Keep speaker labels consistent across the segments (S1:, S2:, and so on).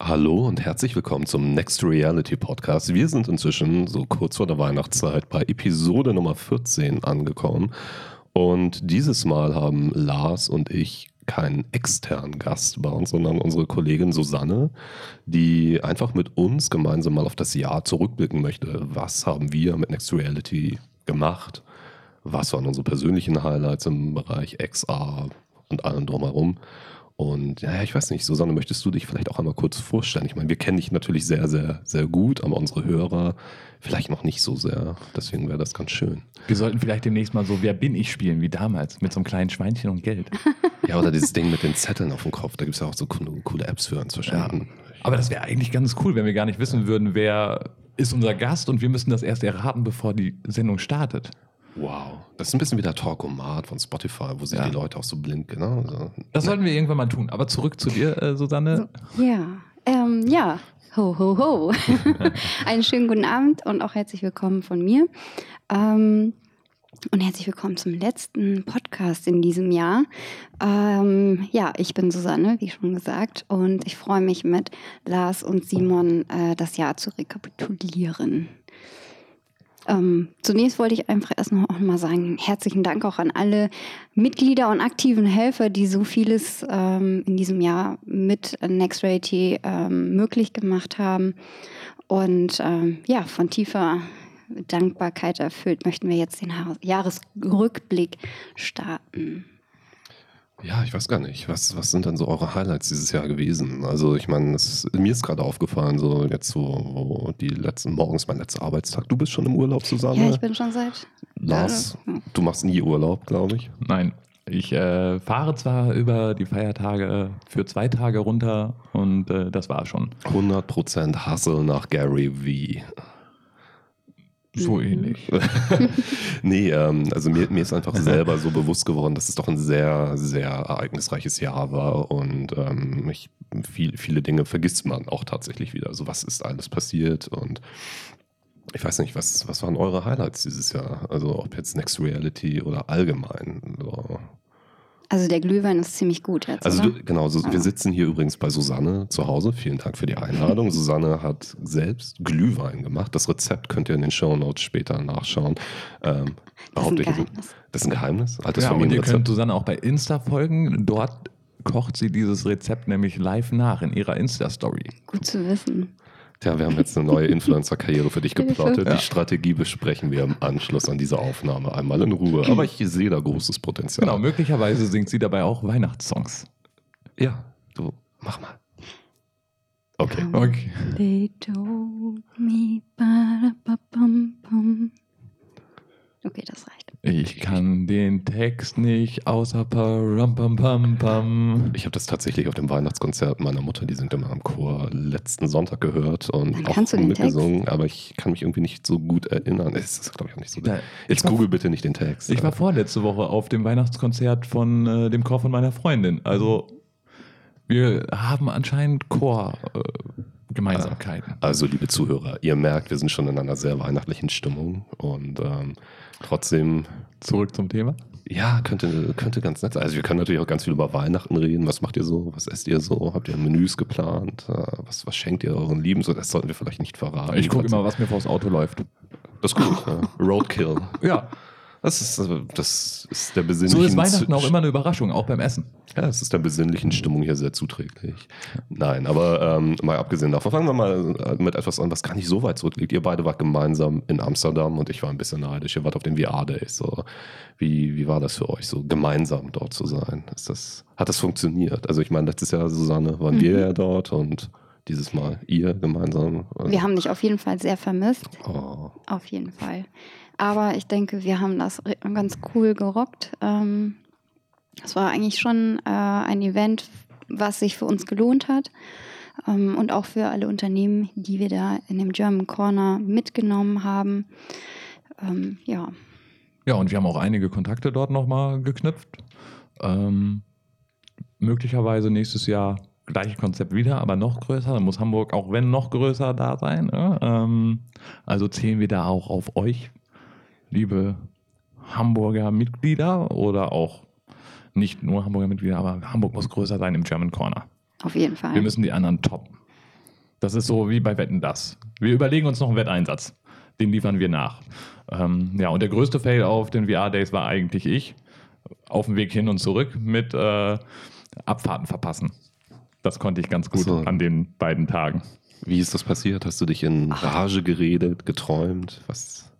S1: Hallo und herzlich willkommen zum Next Reality Podcast. Wir sind inzwischen so kurz vor der Weihnachtszeit bei Episode Nummer 14 angekommen. Und dieses Mal haben Lars und ich keinen externen Gast bei uns, sondern unsere Kollegin Susanne, die einfach mit uns gemeinsam mal auf das Jahr zurückblicken möchte. Was haben wir mit Next Reality gemacht? Was waren unsere persönlichen Highlights im Bereich XR und allem drumherum? Und ja, ich weiß nicht, Susanne, möchtest du dich vielleicht auch einmal kurz vorstellen? Ich meine, wir kennen dich natürlich sehr, sehr, sehr gut, aber unsere Hörer vielleicht noch nicht so sehr. Deswegen wäre das ganz schön.
S2: Wir sollten vielleicht demnächst mal so Wer bin ich spielen, wie damals, mit so einem kleinen Schweinchen und Geld.
S1: Ja, oder dieses Ding mit den Zetteln auf dem Kopf. Da gibt es ja auch so coole, coole Apps für inzwischen.
S2: Ja. Aber das wäre eigentlich ganz cool, wenn wir gar nicht wissen würden, wer ist unser Gast und wir müssen das erst erraten, bevor die Sendung startet.
S1: Wow. Das ist ein bisschen wie der Talkomat von Spotify, wo sich
S2: Ja.
S1: die Leute auch so blind, genau. So.
S2: Das sollten wir irgendwann mal tun. Aber zurück zu dir, äh, Susanne.
S3: Ja, ähm, ja. Ho, ho, ho. Einen schönen guten Abend und auch herzlich willkommen von mir. Ähm, und herzlich willkommen zum letzten Podcast in diesem Jahr. Ähm, ja, ich bin Susanne, wie schon gesagt, und ich freue mich mit Lars und Simon äh, das Jahr zu rekapitulieren. Ähm, zunächst wollte ich einfach erst noch mal sagen, herzlichen Dank auch an alle Mitglieder und aktiven Helfer, die so vieles ähm, in diesem Jahr mit Next Reality ähm, möglich gemacht haben. Und ähm, ja, von tiefer Dankbarkeit erfüllt möchten wir jetzt den Jahresrückblick starten.
S1: Ja, ich weiß gar nicht. Was, was sind dann so eure Highlights dieses Jahr gewesen? Also, ich meine, mir ist gerade aufgefallen, so jetzt so wo die letzten, morgens mein letzter Arbeitstag. Du bist schon im Urlaub, Susanne?
S3: Ja, ich bin schon seit.
S1: Lars,
S3: Ja.
S1: du machst nie Urlaub, glaube ich.
S2: Nein, ich äh, fahre zwar über die Feiertage für zwei Tage runter und äh, das war schon
S1: 100% Hustle nach Gary V.
S2: so
S3: Mhm.
S2: ähnlich.
S1: nee, ähm, also mir, mir ist einfach selber so bewusst geworden, dass es doch ein sehr, sehr ereignisreiches Jahr war und ähm, ich, viel, viele Dinge vergisst man auch tatsächlich wieder. Also was ist alles passiert und ich weiß nicht, was, was waren eure Highlights dieses Jahr? Also ob jetzt Next Reality oder allgemein. So.
S3: Also der Glühwein ist ziemlich gut jetzt.
S1: Also
S3: oder?
S1: du, genau, so, wir sitzen hier übrigens bei Susanne zu Hause. Vielen Dank für die Einladung. Susanne hat selbst Glühwein gemacht. Das Rezept könnt ihr in den Shownotes später nachschauen. Ähm, behaupte ich,
S3: Geheimnis.
S1: das ist ein Geheimnis? Altes
S2: Ja, und ihr könnt? Susanne auch bei Insta folgen. Dort kocht sie dieses Rezept nämlich live nach in ihrer Insta-Story.
S3: Gut zu wissen.
S1: Tja, wir haben jetzt eine neue Influencer-Karriere für dich geplottet.
S2: Ja.
S1: Die Strategie besprechen wir im Anschluss an diese Aufnahme einmal in Ruhe. Aber ich sehe da großes Potenzial.
S2: Genau, möglicherweise singt sie dabei auch Weihnachtssongs.
S1: Ja, du, mach mal. Okay.
S2: Okay.
S3: They told me. ba-da-ba-bam-bam. Okay, das reicht.
S2: Ich kann den Text nicht außer param pam pam pam.
S1: Ich habe das tatsächlich auf dem Weihnachtskonzert meiner Mutter, die sind immer am Chor, letzten Sonntag gehört und
S3: Dann
S1: auch mitgesungen, aber ich kann mich irgendwie nicht so gut erinnern. Es ist, glaube ich, auch nicht so.
S2: Da-
S1: Jetzt
S2: war-
S1: google bitte nicht den Text.
S2: Ich war vorletzte Woche auf dem Weihnachtskonzert von äh, dem Chor von meiner Freundin. Also wir haben anscheinend Chor-Gemeinsamkeiten.
S1: Also, liebe Zuhörer, ihr merkt, wir sind schon in einer sehr weihnachtlichen Stimmung und ähm, trotzdem,
S2: Zurück zum Thema.
S1: ja, könnte, könnte ganz nett sein. Also, wir können natürlich auch ganz viel über Weihnachten reden. Was macht ihr so? Was esst ihr so? Habt ihr Menüs geplant? Äh, Was, was schenkt ihr euren Lieben? So, das sollten wir vielleicht nicht verraten.
S2: Ich gucke immer, was mir vors Auto läuft.
S1: Das ist gut. ja. Roadkill.
S2: Ja,
S1: Das ist, äh, das ist der
S2: so
S1: besinnlichen
S2: ist Weihnachten auch immer eine Überraschung, auch beim Essen.
S1: Ja, es ist der besinnlichen Stimmung hier sehr zuträglich. Nein, aber ähm, mal abgesehen davon, fangen wir mal mit etwas an, was gar nicht so weit zurückliegt. Ihr beide wart gemeinsam in Amsterdam und ich war ein bisschen neidisch. Ihr wart auf den VR-Days. So. Wie, wie war das für euch, so gemeinsam dort zu sein? Ist das, hat das funktioniert? Also ich meine, letztes Jahr, Susanne, waren wir ja dort und dieses Mal ihr gemeinsam. Also,
S3: Wir haben dich auf jeden Fall sehr vermisst.
S1: oh,
S3: Auf jeden Fall. Aber ich denke, wir haben das ganz cool gerockt. Ähm, Es war eigentlich schon äh, ein Event, was sich für uns gelohnt hat. Ähm, und auch für alle Unternehmen, die wir da in dem German Corner mitgenommen haben. Ähm, ja,
S2: Ja, und wir haben auch einige Kontakte dort nochmal geknüpft. Ähm, möglicherweise nächstes Jahr gleiche Konzept wieder, aber noch größer. Dann muss Hamburg auch wenn noch größer da sein. Ja? Ähm, also zählen wir da auch auf euch, liebe Hamburger Mitglieder oder auch nicht nur Hamburger Mitglieder, aber Hamburg muss größer sein im German Corner.
S3: Auf jeden Fall.
S2: Wir müssen die anderen toppen. Das ist so wie bei Wetten das. Wir überlegen uns noch einen Wetteinsatz. Den liefern wir nach. Ähm, ja, und der größte Fail auf den VR-Days war eigentlich ich. Auf dem Weg hin und zurück mit äh, Abfahrten verpassen. Das konnte ich ganz gut
S1: so.
S2: an den beiden Tagen.
S1: Wie ist das passiert? Hast du dich in Rage geredet, geträumt? Was?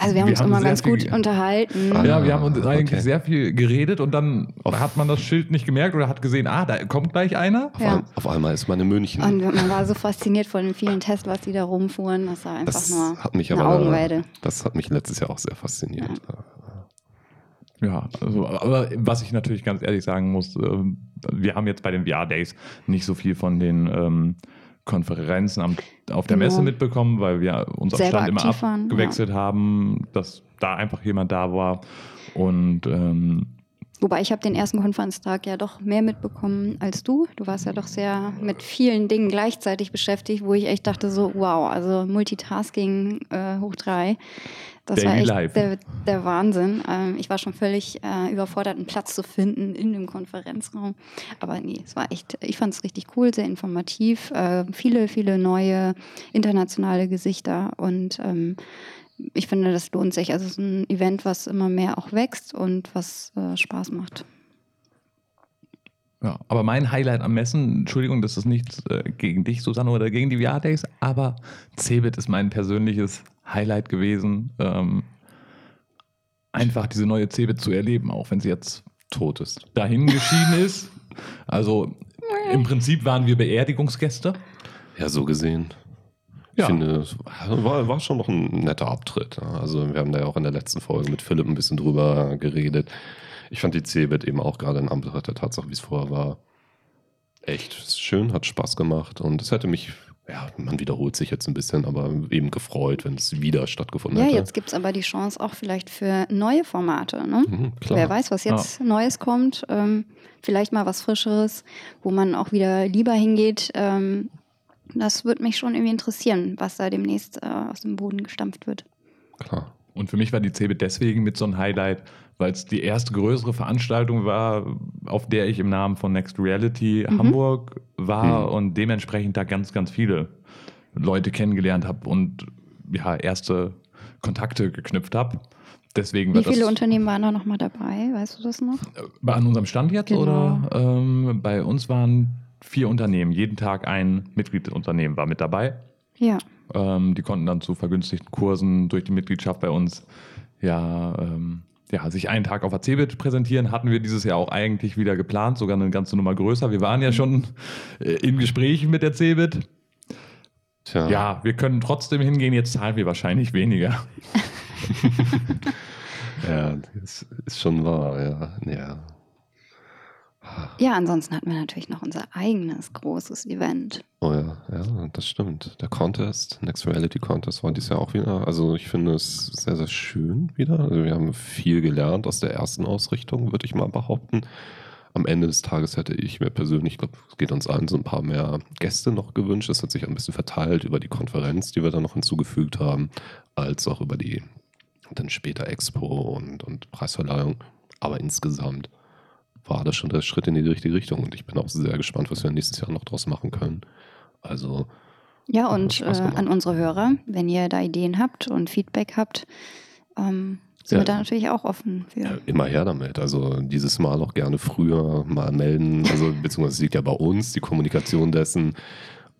S3: Also wir haben
S2: wir
S3: uns
S2: haben
S3: immer ganz gut unterhalten.
S1: Ah.
S2: Ja, wir haben uns eigentlich
S1: okay.
S2: sehr viel geredet und dann
S1: Auf-
S2: hat man das Schild nicht gemerkt oder hat gesehen, ah, da kommt gleich einer.
S1: Auf,
S3: Ja.
S1: ein, auf einmal ist man in München.
S3: Und man war so fasziniert von den vielen Teslas, die da rumfuhren. Das war einfach
S1: das
S3: nur
S1: hat mich
S3: eine
S1: aber
S3: Augenweide.
S1: das hat mich letztes Jahr auch sehr fasziniert.
S2: Ja, also, aber was ich natürlich ganz ehrlich sagen muss, ähm, wir haben jetzt bei den VR-Days nicht so viel von den ähm, Konferenzen am, auf der
S3: Genau.
S2: Messe mitbekommen, weil wir unseren
S3: Selber
S2: Stand immer
S3: aktiv waren,
S2: abgewechselt haben, dass da einfach jemand da war. Und ähm,
S3: Wobei ich habe den ersten Konferenztag ja doch mehr mitbekommen als du. Du warst ja doch sehr mit vielen Dingen gleichzeitig beschäftigt, wo ich echt dachte so, wow, also Multitasking äh, hoch drei. Das
S2: Daily
S3: war echt der, der Wahnsinn. Ähm, ich war schon völlig äh, überfordert, einen Platz zu finden in dem Konferenzraum. Aber nee, es war echt, ich fand es richtig cool, sehr informativ. Äh, viele, viele neue internationale Gesichter und ähm, ich finde, das lohnt sich. Also es ist ein Event, was immer mehr auch wächst und was äh, Spaß macht.
S2: ja, aber mein Highlight am Messen, Entschuldigung, das ist nichts äh, gegen dich, Susanne, oder gegen die VR-Days, aber Cebit ist mein persönliches Highlight gewesen. Ähm, einfach diese neue Cebit zu erleben, auch wenn sie jetzt
S1: Tot ist.
S2: dahin geschieden ist. Also im Prinzip waren wir Beerdigungsgäste.
S1: Ja, so gesehen. Ich
S2: Ja.
S1: finde, es war, war schon noch ein netter Abtritt. Also wir haben da ja auch in der letzten Folge mit Philipp ein bisschen drüber geredet. Ich fand die Cebit eben auch gerade in Anbetracht der Tatsache, wie es vorher war, echt schön, hat Spaß gemacht und es hätte mich, ja, man wiederholt sich jetzt ein bisschen, aber eben gefreut, wenn es wieder stattgefunden
S3: Ja,
S1: hätte.
S3: jetzt gibt es aber die Chance auch vielleicht für neue Formate. Ne?
S1: Mhm, klar.
S3: Wer weiß, was jetzt Neues kommt. Ähm, vielleicht mal was Frischeres, wo man auch wieder lieber hingeht. Ähm, das würde mich schon irgendwie interessieren, was da demnächst äh, aus dem Boden gestampft wird.
S1: Klar.
S2: Und für mich war die Cebit deswegen mit so ein Highlight, weil es die erste größere Veranstaltung war, auf der ich im Namen von Next Reality
S3: Mhm.
S2: Hamburg war
S1: Mhm.
S2: und dementsprechend da ganz, ganz viele Leute kennengelernt habe und ja, erste Kontakte geknüpft habe. Deswegen
S3: Wie viele
S2: das
S3: Unternehmen waren da nochmal dabei? Weißt du das noch?
S2: Bei an unserem Stand jetzt
S3: Genau.
S2: oder? Ähm, bei uns waren vier Unternehmen. Jeden Tag ein Mitgliedsunternehmen war mit dabei.
S3: Ja.
S2: Ähm, die konnten dann zu vergünstigten Kursen durch die Mitgliedschaft bei uns ja, ähm, ja, sich einen Tag auf der CeBIT präsentieren. Hatten wir dieses Jahr auch eigentlich wieder geplant, sogar eine ganze Nummer größer. Wir waren ja schon äh, in Gesprächen mit der CeBIT.
S1: Tja.
S2: Ja, wir können trotzdem hingehen, jetzt zahlen wir wahrscheinlich weniger.
S1: Ja, das ist schon wahr, ja. ja.
S3: Ja, ansonsten hatten wir natürlich noch unser eigenes großes Event.
S1: Oh ja, ja, das stimmt. Der Contest, Next Reality Contest war dieses Jahr auch wieder. Also ich finde es sehr, sehr schön wieder. Also wir haben viel gelernt aus der ersten Ausrichtung, würde ich mal behaupten. Am Ende des Tages hätte ich mir persönlich, ich glaube, es geht uns allen so ein paar mehr Gäste noch gewünscht. Das hat sich ein bisschen verteilt über die Konferenz, die wir dann noch hinzugefügt haben, als auch über die dann später Expo und, und Preisverleihung. Aber insgesamt war das schon der Schritt in die richtige Richtung und ich bin auch sehr gespannt, was wir nächstes Jahr noch draus machen können. Also,
S3: Ja, und äh, an unsere Hörer, wenn ihr da Ideen habt und Feedback habt, ähm, sind
S1: Ja.
S3: wir da natürlich auch offen für.
S1: Ja, immer her damit. Also dieses Mal auch gerne früher mal melden. Also beziehungsweise es liegt ja bei uns die Kommunikation dessen.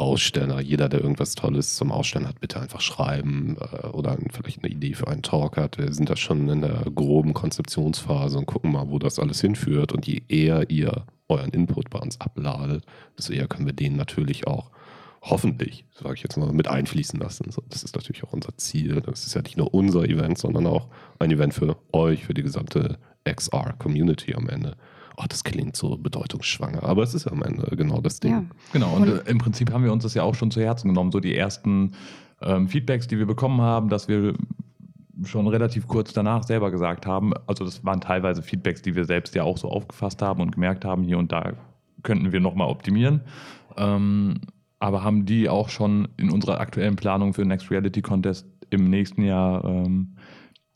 S1: Aussteller, jeder, der irgendwas Tolles zum Ausstellen hat, bitte einfach schreiben äh, oder vielleicht eine Idee für einen Talk hat. Wir sind da schon in der groben Konzeptionsphase und gucken mal, wo das alles hinführt. Und je eher ihr euren Input bei uns abladet, desto eher können wir den natürlich auch hoffentlich, sage ich jetzt mal, mit einfließen lassen. Das ist natürlich auch unser Ziel. Das ist ja nicht nur unser Event, sondern auch ein Event für euch, für die gesamte XR-Community am Ende. Oh, das klingt so bedeutungsschwanger, aber es ist ja am Ende genau das Ding.
S3: Ja.
S2: Genau, und,
S3: Und-
S2: äh, im Prinzip haben wir uns das ja auch schon zu Herzen genommen. So die ersten ähm, Feedbacks, die wir bekommen haben, dass wir schon relativ kurz danach selber gesagt haben, also das waren teilweise Feedbacks, die wir selbst ja auch so aufgefasst haben und gemerkt haben, hier und da könnten wir nochmal optimieren. Ähm, aber haben die auch schon in unserer aktuellen Planung für den Next Reality Contest im nächsten Jahr ähm,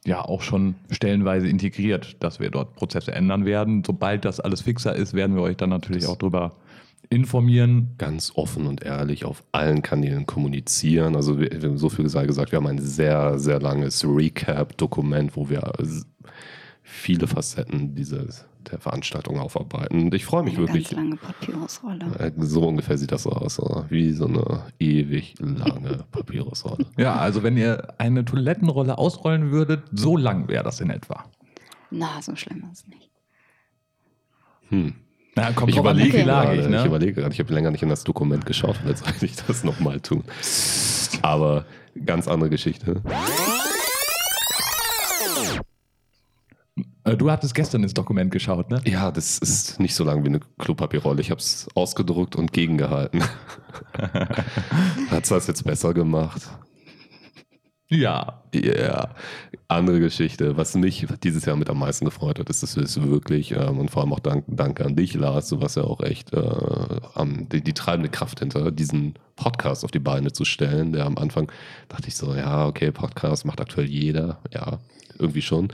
S2: ja auch schon stellenweise integriert, dass wir dort Prozesse ändern werden. Sobald das alles fixer ist, werden wir euch dann natürlich
S1: Das-
S2: auch drüber informieren.
S1: ganz offen und ehrlich auf allen Kanälen kommunizieren. Also wir, so viel gesagt, wir haben ein sehr, sehr langes Recap-Dokument, wo wir viele Facetten dieses, der Veranstaltung aufarbeiten. Und ich freue mich
S3: Eine
S1: wirklich.
S3: ganz lange Papyrusrolle.
S1: Äh, So ungefähr sieht das aus, so, wie so eine ewig lange Papyrusrolle.
S2: Ja, also wenn ihr eine Toilettenrolle ausrollen würdet, so lang wäre das in etwa.
S3: Na, so schlimm ist es nicht.
S1: Hm.
S2: Na, kommt
S1: Ich überlege
S2: lag
S1: gerade,
S2: ich,
S1: ich
S2: ne?
S1: überlege gerade, ich habe länger nicht in das Dokument geschaut, jetzt sollte ich das nochmal tun. Aber ganz andere Geschichte.
S2: Du hattest gestern ins Dokument geschaut, ne?
S1: Ja, das ist nicht so lang wie eine Klopapierrolle. Ich habe es ausgedruckt und gegengehalten. Hat es das jetzt besser gemacht?
S2: Ja.
S1: Ja, andere Geschichte. Was mich dieses Jahr mit am meisten gefreut hat, ist, dass wir es wirklich, ähm, und vor allem auch dank, danke an dich, Lars, du warst ja auch echt äh, am, die, die treibende Kraft hinter, diesen Podcast auf die Beine zu stellen. Der am Anfang dachte ich so, ja, okay, Podcast macht aktuell jeder. Ja, irgendwie schon.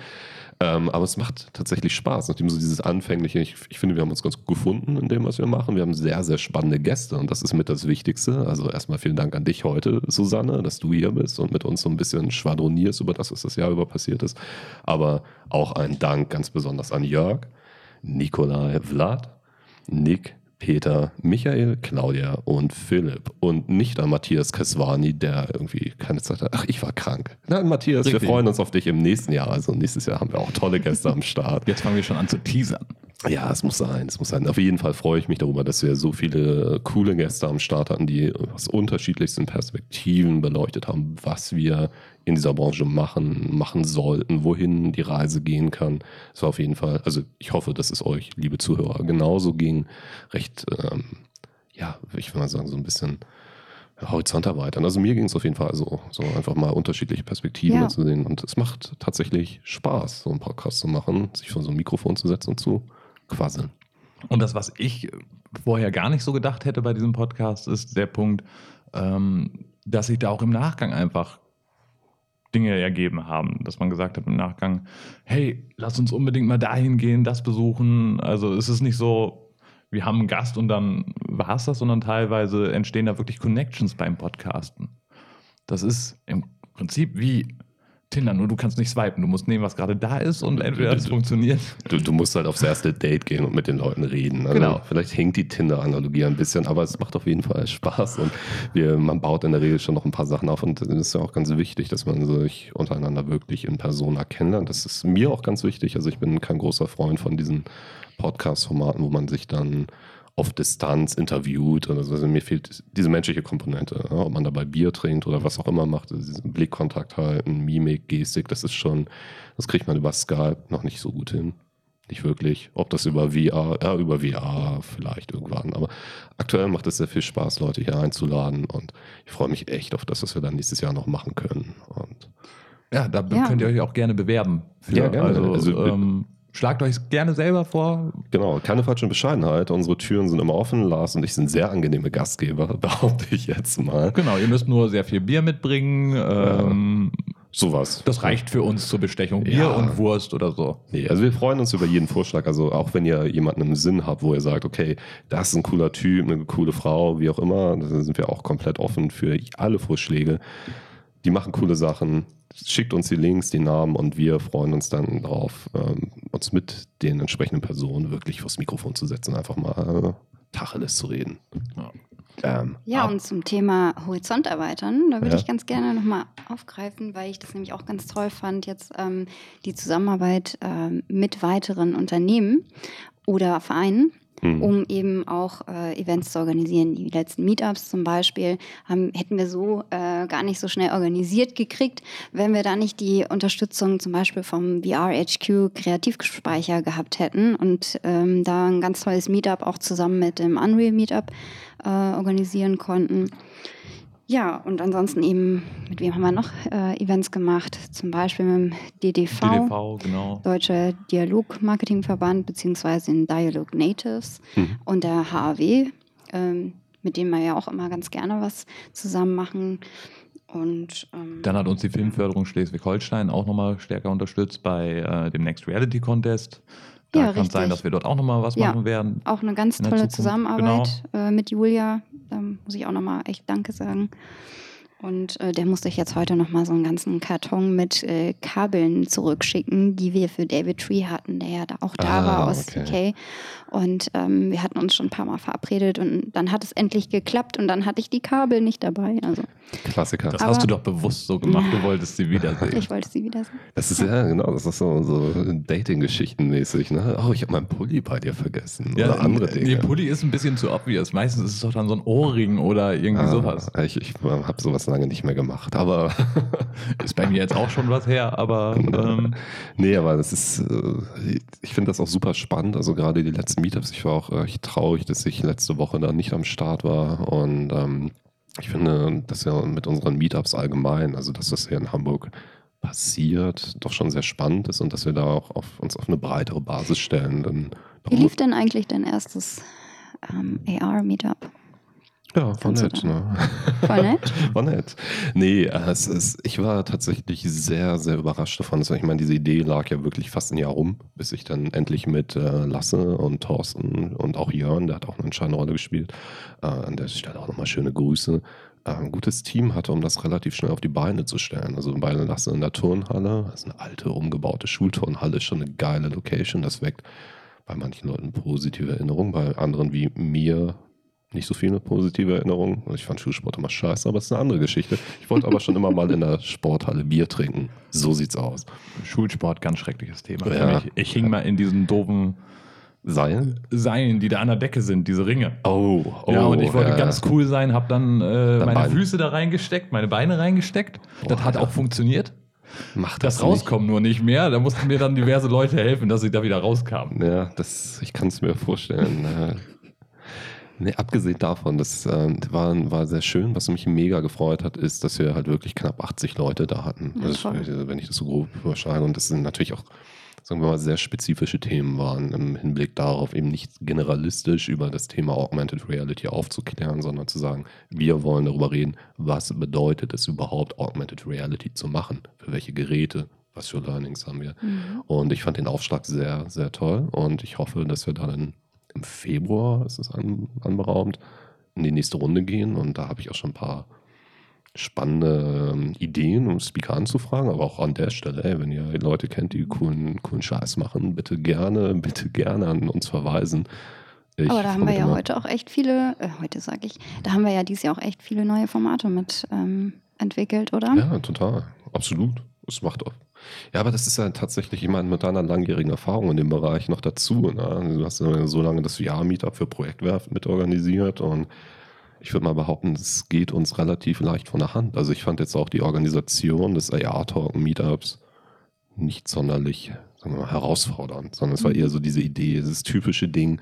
S1: Ähm, aber es macht tatsächlich Spaß, nachdem so dieses anfängliche, ich, ich finde, wir haben uns ganz gut gefunden in dem, was wir machen. Wir haben sehr, sehr spannende Gäste und das ist mit das Wichtigste. Also erstmal vielen Dank an dich heute, Susanne, dass du hier bist und mit uns so ein bisschen schwadronierst über das, was das Jahr über passiert ist. Aber auch ein Dank ganz besonders an Jörg, Nikolai, Vlad, Nick, Peter, Michael, Claudia und Philipp. Und nicht an Matthias Keswani, der irgendwie keine Zeit hat. Ach, ich war krank. Nein, Matthias, wir
S2: Richtig.
S1: freuen uns auf dich im nächsten Jahr. Also nächstes Jahr haben wir auch tolle Gäste am Start.
S2: Jetzt fangen wir schon an zu teasern.
S1: Ja, es muss sein, es muss sein. Auf jeden Fall freue ich mich darüber, dass wir so viele coole Gäste am Start hatten, die aus unterschiedlichsten Perspektiven beleuchtet haben, was wir in dieser Branche machen, machen sollten, wohin die Reise gehen kann. Es war auf jeden Fall, also ich hoffe, dass es euch, liebe Zuhörer, genauso ging. Recht, ähm, ja, ich will mal sagen, so ein bisschen Horizont erweitern. Also mir ging es auf jeden Fall so, so einfach mal unterschiedliche Perspektiven
S3: Ja.
S1: zu sehen. Und es macht tatsächlich Spaß, so einen Podcast zu machen, sich vor so ein Mikrofon zu setzen und zu quasseln.
S2: Und das, was ich vorher gar nicht so gedacht hätte bei diesem Podcast, ist der Punkt, ähm, dass sich da auch im Nachgang einfach Dinge ergeben haben, dass man gesagt hat im Nachgang, hey, lass uns unbedingt mal dahin gehen, das besuchen. Also es ist nicht so, wir haben einen Gast und dann war es das, sondern teilweise entstehen da wirklich Connections beim Podcasten. Das ist im Prinzip wie Tinder, nur du kannst nicht swipen. Du musst nehmen, was gerade da ist und entweder es funktioniert.
S1: Du, du musst halt aufs erste Date gehen und mit den Leuten reden. Also
S2: Genau.
S1: Vielleicht hinkt die Tinder-Analogie ein bisschen, aber es macht auf jeden Fall Spaß und wir, man baut in der Regel schon noch ein paar Sachen auf und es ist ja auch ganz wichtig, dass man sich untereinander wirklich in Persona kennenlernt. Das ist mir auch ganz wichtig. Also ich bin kein großer Freund von diesen Podcast-Formaten, wo man sich dann auf Distanz interviewt oder so. Also mir fehlt diese menschliche Komponente. Ja? Ob man dabei Bier trinkt oder was auch immer macht, also diesen Blickkontakt halten, Mimik, Gestik, das ist schon, das kriegt man über Skype noch nicht so gut hin. Nicht wirklich. Ob das über VR, ja, über VR vielleicht irgendwann. Aber aktuell macht es sehr viel Spaß, Leute hier einzuladen. Und ich freue mich echt auf das, was wir dann nächstes Jahr noch machen können. Und
S2: Ja, da
S3: Ja.
S2: könnt ihr euch auch gerne bewerben. Für.
S1: Ja, gerne.
S2: Also,
S1: Also,
S2: ähm, schlagt euch gerne selber vor.
S1: genau, keine falsche Bescheidenheit. Unsere Türen sind immer offen. Lars und ich sind sehr angenehme Gastgeber, behaupte ich jetzt mal.
S2: Genau, ihr müsst nur sehr viel Bier mitbringen. Ähm,
S1: Sowas.
S2: Das reicht für uns zur Bestechung. Bier
S1: Ja.
S2: und Wurst oder so.
S1: Nee, also wir freuen uns über jeden Vorschlag. Also auch wenn ihr jemanden im Sinn habt, wo ihr sagt, okay, das ist ein cooler Typ, eine coole Frau, wie auch immer, da sind wir auch komplett offen für alle Vorschläge. Die machen coole Sachen. Schickt uns die Links, die Namen und wir freuen uns dann darauf, ähm, uns mit den entsprechenden Personen wirklich vors Mikrofon zu setzen, einfach mal äh, Tacheles zu reden.
S2: Ja.
S1: Ähm,
S3: Ja, und zum Thema Horizont erweitern, da würde
S1: Ja.
S3: ich ganz gerne nochmal aufgreifen, weil ich das nämlich auch ganz toll fand, jetzt ähm, die Zusammenarbeit ähm, mit weiteren Unternehmen oder Vereinen,
S1: hm.
S3: um eben auch äh, Events zu organisieren. Die letzten Meetups zum Beispiel haben, hätten wir so äh, gar nicht so schnell organisiert gekriegt, wenn wir da nicht die Unterstützung zum Beispiel vom VRHQ Kreativspeicher gehabt hätten und ähm, da ein ganz tolles Meetup auch zusammen mit dem Unreal Meetup äh, organisieren konnten. Ja, und ansonsten eben, mit wem haben wir noch äh, Events gemacht? Zum Beispiel mit dem DDV.
S2: DDV, genau.
S3: Deutscher Dialog-Marketing-Verband beziehungsweise den Dialog Natives
S1: Mhm.
S3: und der HAW, ähm, mit dem wir ja auch immer ganz gerne was zusammen machen. Und ähm,
S2: Dann hat uns die Filmförderung Schleswig-Holstein auch nochmal stärker unterstützt bei äh, dem Next Reality Contest. Da
S3: Ja,
S2: kann es sein, dass wir dort auch nochmal was
S3: Ja.
S2: machen werden.
S3: auch eine ganz tolle
S2: Zukunft,
S3: Zusammenarbeit äh, mit Julia. Da muss ich auch nochmal echt Danke sagen. Und äh, der musste ich jetzt heute nochmal so einen ganzen Karton mit äh, Kabeln zurückschicken, die wir für David Tree hatten, der ja da auch da
S1: Ah,
S3: war aus
S1: okay.
S3: UK. Und ähm, wir hatten uns schon ein paar Mal verabredet und dann hat es endlich geklappt und dann hatte ich die Kabel nicht dabei. Also
S1: Klassiker.
S2: Das
S3: Aber-
S2: hast du doch bewusst so gemacht, du wolltest sie wiedersehen.
S3: ich wollte sie wieder sehen.
S1: Das ist ja genau, das ist so, so Dating-Geschichten mäßig. Ne? Oh, ich habe meinen Pulli bei dir vergessen. oder andere
S2: Nee,
S1: Dinge.
S2: Pulli ist ein bisschen zu obvious. Meistens ist es doch dann so ein Ohrring oder irgendwie sowas.
S1: Ah, ich ich habe sowas lange nicht mehr gemacht. Aber
S2: Ist bei mir jetzt auch schon was her, aber ähm,
S1: nee, aber das ist, äh, ich finde das auch super spannend. Also gerade die letzten Meetups, ich war auch echt traurig, dass ich letzte Woche da nicht am Start war. Und ähm, ich finde, dass wir mit unseren Meetups allgemein, also dass das hier in Hamburg passiert, doch schon sehr spannend ist und dass wir da auch auf, uns auf eine breitere Basis stellen. Denn
S3: Wie lief denn eigentlich dein erstes ähm, AR-Meetup?
S1: Ja, war nett. Ne?
S3: Voll nett.
S1: War nett. Nee, es ist, ich war tatsächlich sehr, sehr überrascht davon. Ich meine, diese Idee lag ja wirklich fast ein Jahr rum, bis ich dann endlich mit äh, Lasse und Thorsten und auch Jörn, der hat auch eine entscheidende Rolle gespielt, äh, an der Stelle auch nochmal schöne Grüße, äh, ein gutes Team hatte, um das relativ schnell auf die Beine zu stellen. Also bei Lasse in der Turnhalle, das ist eine alte, umgebaute Schulturnhalle, ist schon eine geile Location, das weckt bei manchen Leuten positive Erinnerungen, bei anderen wie mir nicht so viele positive Erinnerungen. Also Ich fand Schulsport immer scheiße, aber es ist eine andere Geschichte. Ich wollte aber schon immer mal in der Sporthalle Bier trinken. So sieht's aus.
S2: Schulsport, ganz schreckliches Thema für
S1: Ja.
S2: mich. Ich hing mal in diesen doofen
S1: Seilen?
S2: Seilen, die da an der Decke sind, diese Ringe.
S1: Oh, oh.
S2: ja, und ich wollte
S1: ja.
S2: ganz cool sein, habe dann äh, meine
S1: Bein.
S2: Füße da reingesteckt, meine Beine reingesteckt. das
S1: Boah,
S2: hat
S1: ja.
S2: auch funktioniert.
S1: Mach
S2: Das
S1: das,
S2: Rauskommen nur nicht mehr. Da mussten mir dann diverse Leute helfen, dass ich da wieder rauskam.
S1: nicht. Ja, das, ich kann es mir vorstellen. Nee, abgesehen davon, das äh, war, war sehr schön. Was mich mega gefreut hat, ist, dass wir halt wirklich knapp 80 Leute da hatten.
S3: Ja,
S1: also, wenn ich das so grob überschlage. Und das sind natürlich auch, sagen wir mal, sehr spezifische Themen waren, im Hinblick darauf, eben nicht generalistisch über das Thema Augmented Reality aufzuklären, sondern zu sagen, wir wollen darüber reden, was bedeutet es überhaupt, Augmented Reality zu machen? Für welche Geräte? Was für Learnings haben wir?
S3: Mhm.
S1: Und ich fand den Aufschlag sehr, sehr toll. Und ich hoffe, dass wir dann im Februar, ist es an, anberaumt, in die nächste Runde gehen. Und da habe ich auch schon ein paar spannende ähm, Ideen, um Speaker anzufragen. Aber auch an der Stelle, ey, wenn ihr Leute kennt, die coolen, coolen Scheiß machen, bitte gerne, bitte gerne an uns verweisen. Ich
S3: Aber da haben wir ja heute auch echt viele, äh, heute sage ich, da haben wir ja dieses Jahr auch echt viele neue Formate mit ähm, entwickelt, oder?
S1: Ja, total. Absolut. Es macht auch. Ja, aber das ist ja tatsächlich immer mit deiner langjährigen Erfahrung in dem Bereich noch dazu. Ne? Du hast ja so lange das VR-Meetup für Projektwerft mitorganisiert und ich würde mal behaupten, es geht uns relativ leicht von der Hand. Also ich fand jetzt auch die Organisation des AR-Talk-Meetups nicht sonderlich sagen wir mal, herausfordernd, sondern es war eher so diese Idee, dieses typische Ding,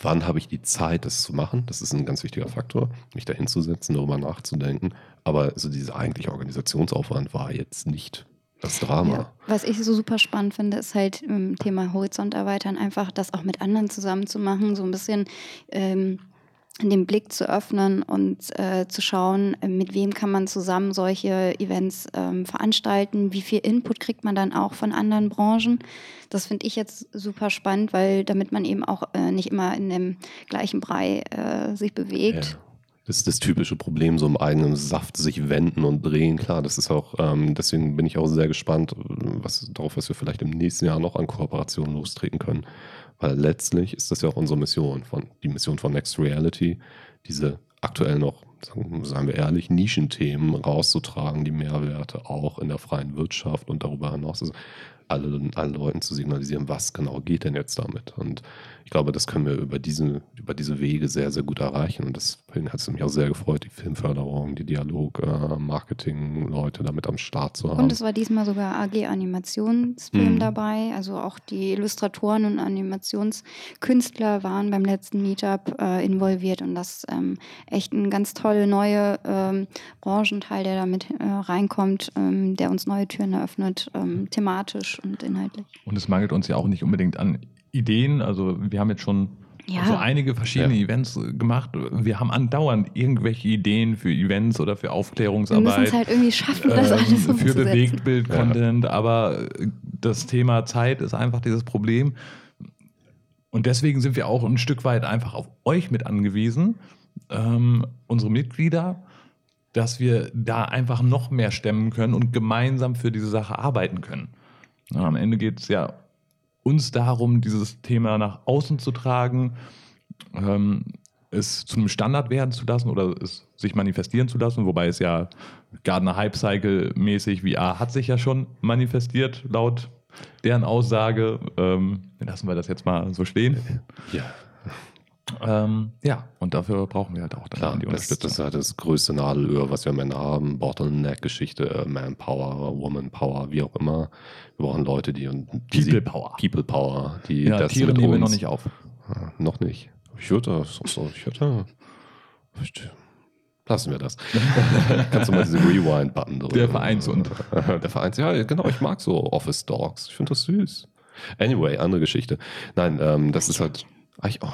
S1: wann habe ich die Zeit, das zu machen? Das ist ein ganz wichtiger Faktor, mich da hinzusetzen, darüber nachzudenken. Aber so dieser eigentliche Organisationsaufwand war jetzt nicht das Drama.
S3: Ja. Was ich so super spannend finde, ist halt im Thema Horizont erweitern, einfach das auch mit anderen zusammen zu machen, so ein bisschen ähm, den Blick zu öffnen und äh, zu schauen, mit wem kann man zusammen solche Events ähm, veranstalten, wie viel Input kriegt man dann auch von anderen Branchen. Das finde ich jetzt super spannend, weil damit man eben auch äh, nicht immer in dem gleichen Brei äh, sich bewegt.
S1: Ja. Das ist das typische Problem, so im eigenen Saft sich wenden und drehen. Klar, das ist auch, ähm, deswegen bin ich auch sehr gespannt was, darauf, was wir vielleicht im nächsten Jahr noch an Kooperationen lostreten können. Weil letztlich ist das ja auch unsere Mission, von, die Mission von Next Reality, diese aktuell noch, sagen, wir ehrlich, Nischenthemen rauszutragen, die Mehrwerte auch in der freien Wirtschaft und darüber hinaus. Also allen, allen Leuten zu signalisieren, was genau geht denn jetzt damit. Und ich glaube, das können wir über diese, über diese Wege sehr, sehr gut erreichen. Und deswegen hat es mich auch sehr gefreut, die Filmförderung, die Dialog, äh, Marketing-Leute damit am Start zu haben.
S3: Und es war diesmal sogar AG Animationsfilm
S1: Mhm.
S3: dabei. Also auch die Illustratoren und Animationskünstler waren beim letzten Meetup äh, involviert und das ähm, echt ein ganz tolle neue ähm, Branchenteil, der damit äh, reinkommt, ähm, der uns neue Türen eröffnet, ähm, thematisch und inhaltlich.
S2: Und es mangelt uns ja auch nicht unbedingt an Ideen. Also wir haben jetzt schon
S3: Ja.
S2: so einige verschiedene
S1: Ja.
S2: Events äh, gemacht. Wir haben andauernd irgendwelche Ideen für Events oder für
S3: Wir müssen
S2: Aufklärungsarbeit.
S3: es halt irgendwie schaffen, das
S2: ähm,
S3: alles
S2: für
S3: umzusetzen.
S2: Bewegtbild-Content, aber äh, das Thema Zeit ist einfach dieses Problem. Und deswegen sind wir auch ein Stück weit einfach auf euch mit angewiesen, ähm, unsere Mitglieder, dass wir da einfach noch mehr stemmen können und gemeinsam für diese Sache arbeiten können. Ja, am Ende geht es ja uns darum, dieses Thema nach außen zu tragen, ähm, es zu einem Standard werden zu lassen oder es sich manifestieren zu lassen, wobei es ja Gardner Hype Cycle mäßig VR hat sich ja schon manifestiert, laut deren Aussage. Ähm, lassen wir das jetzt mal so stehen.
S1: Ja,
S2: Ähm, ja, und dafür brauchen wir halt auch dann
S1: klar.
S2: die
S1: Das,
S2: Unterstützung.
S1: das ist halt das größte Nadelöhr, was wir am Ende haben. Bottleneck-Geschichte, äh, Manpower, Womanpower, wie auch immer. Wir brauchen Leute, die und die
S2: People Power.
S1: People Power, die
S2: ja,
S1: das
S2: Tiere
S1: mit
S2: nehmen wir noch nicht auf.
S1: Ah, noch nicht. Ich würde ich würde. Lassen wir das. Kannst du mal diesen Rewind-Button drücken?
S2: Der Vereinshund.
S1: Der Vereins, ja, genau. Ich mag so Office Dogs. Ich finde das süß. Anyway, andere Geschichte. Nein, ähm, das ist halt. Eich, oh,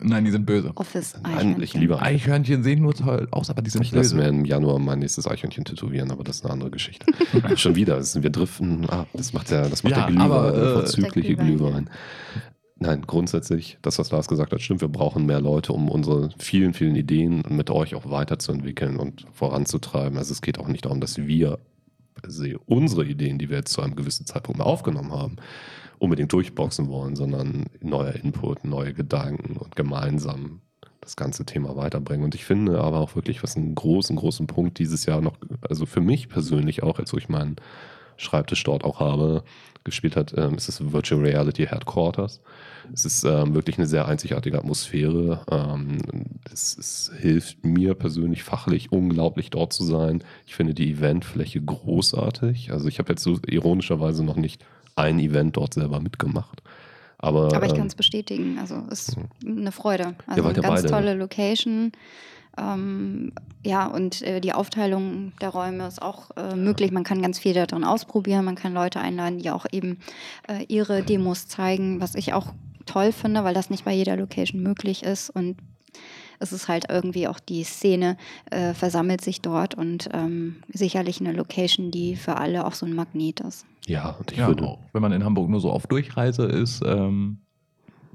S2: Nein, die sind böse.
S3: Office
S1: nein, ich liebe Eichhörnchen.
S2: Eichhörnchen sehen nur toll aus, aber die sind
S1: Ich lasse
S2: böse.
S1: mir im Januar mein nächstes Eichhörnchen tätowieren, aber das ist eine andere Geschichte. Schon wieder, das wir driften ab. Das macht der, das macht
S2: Ja,
S1: der Glühwein,
S2: aber,
S1: der
S2: äh,
S1: vorzügliche
S3: Der Glühwein,
S1: Glühwein. Nein, grundsätzlich, das, was Lars gesagt hat, stimmt. Wir brauchen mehr Leute, um unsere vielen, vielen Ideen mit euch auch weiterzuentwickeln und voranzutreiben. Also es geht auch nicht darum, dass wir per se unsere Ideen, die wir jetzt zu einem gewissen Zeitpunkt mal aufgenommen haben, unbedingt durchboxen wollen, sondern neuer Input, neue Gedanken und gemeinsam das ganze Thema weiterbringen. Und ich finde aber auch wirklich, was einen großen, großen Punkt dieses Jahr noch, also für mich persönlich auch, wo ich meinen Schreibtisch dort auch habe, gespielt hat, ähm, ist das Virtual Reality Headquarters. Es ist ähm, wirklich eine sehr einzigartige Atmosphäre. Ähm, es, es hilft mir persönlich fachlich unglaublich dort zu sein. Ich finde die Eventfläche großartig. Also ich habe jetzt so ironischerweise noch nicht ein Event dort selber mitgemacht. Aber,
S3: Aber ich
S1: ähm,
S3: kann es bestätigen. Also ist eine Freude. Also eine
S1: ja
S3: ganz
S1: beide.
S3: tolle Location. Ähm, ja, und äh, die Aufteilung der Räume ist auch äh, möglich. Man kann ganz viel darin ausprobieren. Man kann Leute einladen, die auch eben äh, ihre Demos zeigen, was ich auch toll finde, weil das nicht bei jeder Location möglich ist. Und es ist halt irgendwie auch die Szene äh, versammelt sich dort und ähm, sicherlich eine Location, die für alle auch so ein Magnet ist.
S1: ja, und ich
S2: Ja,
S1: würde,
S2: auch wenn man in Hamburg nur so auf Durchreise ist, ähm,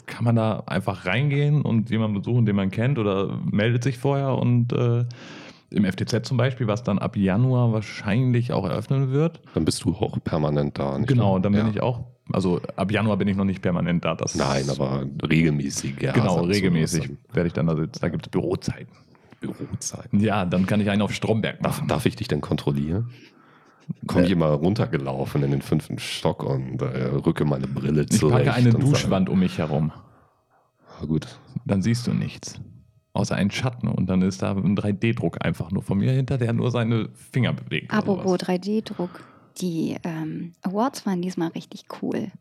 S2: kann man da einfach reingehen und jemanden besuchen, den man kennt oder meldet sich vorher und äh, im FTZ zum Beispiel, was dann ab Januar wahrscheinlich auch eröffnen wird.
S1: dann bist du auch permanent da. nicht
S2: genau, dann bin
S1: Ja.
S2: ich auch, also ab Januar bin ich noch nicht permanent da. Das
S1: Nein, aber regelmäßig, ja.
S2: genau, regelmäßig werde ich dann da sitzen. Da gibt es Bürozeiten.
S1: Bürozeiten.
S2: Ja, dann kann ich einen auf Stromberg
S1: Darf,
S2: machen.
S1: darf ich dich denn kontrollieren? Komme ich immer runtergelaufen in den fünften Stock und äh, rücke meine Brille
S2: Ich
S1: zurecht.
S2: packe eine
S1: und sage,
S2: Duschwand um mich herum.
S1: "Ah, gut,
S2: Dann siehst du nichts. Außer einen Schatten. Und dann ist da ein 3D-Druck einfach nur von mir hinter, der nur seine Finger bewegt.
S3: Apropos
S2: sowas.
S3: 3D-Druck. Die ähm, Awards waren diesmal richtig cool.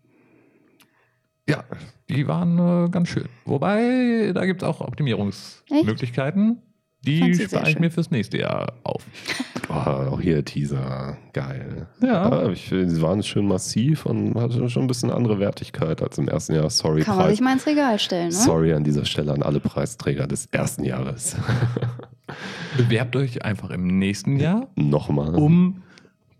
S2: Ja, die waren äh, ganz schön. Wobei, da gibt es auch Optimierungsmöglichkeiten. Die spare ich
S3: schön.
S2: mir fürs nächste Jahr auf.
S1: oh, auch hier Teaser, geil.
S2: Ja.
S1: ich finde, sie waren schön massiv und hatten schon ein bisschen andere Wertigkeit als im ersten Jahr. Sorry,
S3: Kann man
S1: Preis-
S3: sich mal ins Regal stellen, ne?
S1: Sorry an dieser Stelle an alle Preisträger des ersten Jahres.
S2: Bewerbt euch einfach im nächsten Jahr,
S1: Nochmal.
S2: um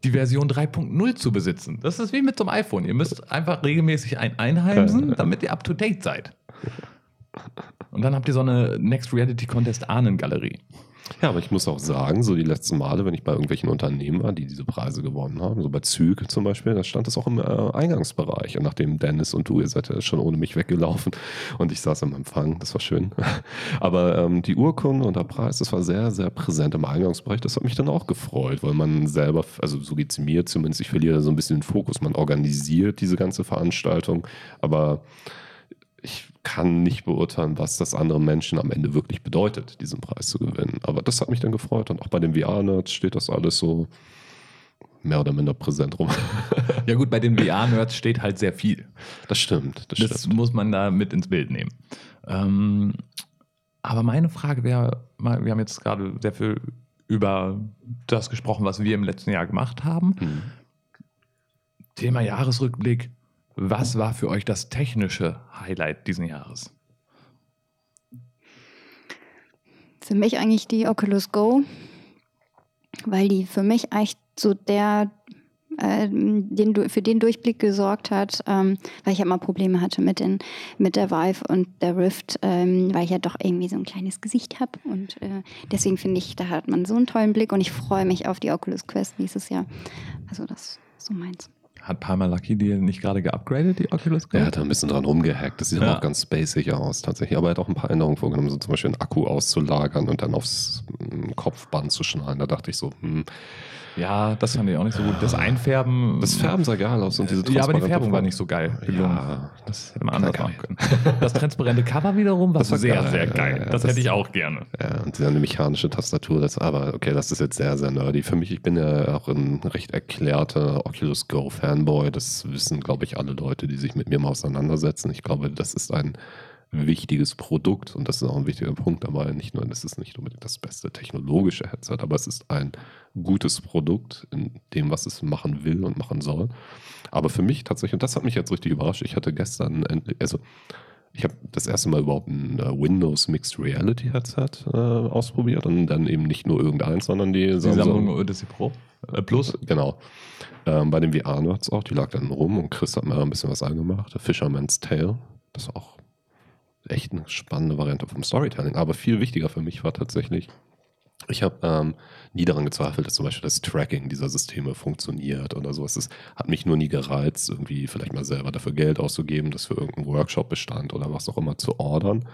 S2: die Version 3.0 zu besitzen. Das ist wie mit so einem iPhone. Ihr müsst einfach regelmäßig ein einheimsen, damit ihr up to date seid. Und dann habt ihr so eine Next Reality Contest Ahnengalerie.
S1: Ja, aber ich muss auch sagen, so die letzten Male, wenn ich bei irgendwelchen Unternehmen war, die diese Preise gewonnen haben, so bei Züg zum Beispiel, da stand das auch im äh, Eingangsbereich. Und nachdem Dennis und du, ihr seid ja schon ohne mich weggelaufen und ich saß am Empfang, das war schön. Aber ähm, die Urkunde und der Preis, das war sehr, sehr präsent im Eingangsbereich. Das hat mich dann auch gefreut, weil man selber, also so geht es mir zumindest, ich verliere so ein bisschen den Fokus. Man organisiert diese ganze Veranstaltung, aber ich kann nicht beurteilen, was das anderen Menschen am Ende wirklich bedeutet, diesen Preis zu gewinnen. Aber das hat mich dann gefreut. Und auch bei den VR-Nerds steht das alles so mehr oder minder präsent rum.
S2: Ja gut, bei den VR-Nerds steht halt sehr viel.
S1: Das stimmt, das,
S2: Das
S1: stimmt.
S2: muss man da mit ins Bild nehmen. Ähm, aber meine Frage wäre, wir haben jetzt gerade sehr viel über das gesprochen, was wir im letzten Jahr gemacht haben.
S1: Mhm.
S2: Thema Jahresrückblick. Was war für euch das technische Highlight diesen Jahres?
S3: Für mich eigentlich die Oculus Go, weil die für mich echt so der äh, den, für den Durchblick gesorgt hat, ähm, weil ich ja immer Probleme hatte mit, den, mit der Vive und der Rift, ähm, weil ich ja doch irgendwie so ein kleines Gesicht habe. Und äh, deswegen finde ich, da hat man so einen tollen Blick und ich freue mich auf die Oculus Quest nächstes Jahr. Also das ist so meins.
S2: Hat Palmer Lucky die nicht gerade geupgradet, die Oculus
S1: Go? Er hat da ein bisschen dran rumgehackt. Das sieht ja. auch ganz basic aus, tatsächlich. Aber er hat auch ein paar Änderungen vorgenommen, so zum Beispiel einen Akku auszulagern und dann aufs hm, Kopfband zu schnallen. Da dachte ich so, hm,
S2: ja, das fand ich auch nicht so gut. Das Einfärben.
S1: Das Färben sah geil aus und diese
S2: Ja, aber die Färbung war nicht so geil gelungen. Ja, das hätte man anders machen können. Das transparente Cover wiederum war, das war sehr, geil. sehr geil. Ja, das, das, hätte ich auch gerne.
S1: Ja, und eine mechanische Tastatur. Das, aber okay, das ist jetzt sehr, sehr nerdy. Für mich, ich bin ja auch ein recht erklärter Oculus Go Fanboy. Das wissen, glaube ich, alle Leute, die sich mit mir mal auseinandersetzen. Ich glaube, das ist ein wichtiges Produkt und das ist auch ein wichtiger Punkt dabei. Nicht nur, es ist nicht unbedingt das beste technologische Headset, aber es ist ein gutes Produkt in dem, was es machen will und machen soll. Aber für mich tatsächlich, und das hat mich jetzt richtig überrascht, ich hatte gestern, also ich habe das erste Mal überhaupt ein äh, Windows Mixed Reality Headset äh, ausprobiert und dann eben nicht nur irgendeins, sondern die,
S2: die Samsung Odyssey Pro
S1: äh, Plus. Genau. Ähm, bei den VR-Nerds auch, die lag dann rum und Chris hat mir ein bisschen was angemacht. Fisherman's Tale, das ist auch echt eine spannende Variante vom Storytelling. Aber viel wichtiger für mich war tatsächlich, ich habe ähm, nie daran gezweifelt, dass zum Beispiel das Tracking dieser Systeme funktioniert oder sowas. Es hat mich nur nie gereizt, irgendwie vielleicht mal selber dafür Geld auszugeben, das für irgendeinen Workshop bestand oder was auch immer zu ordern.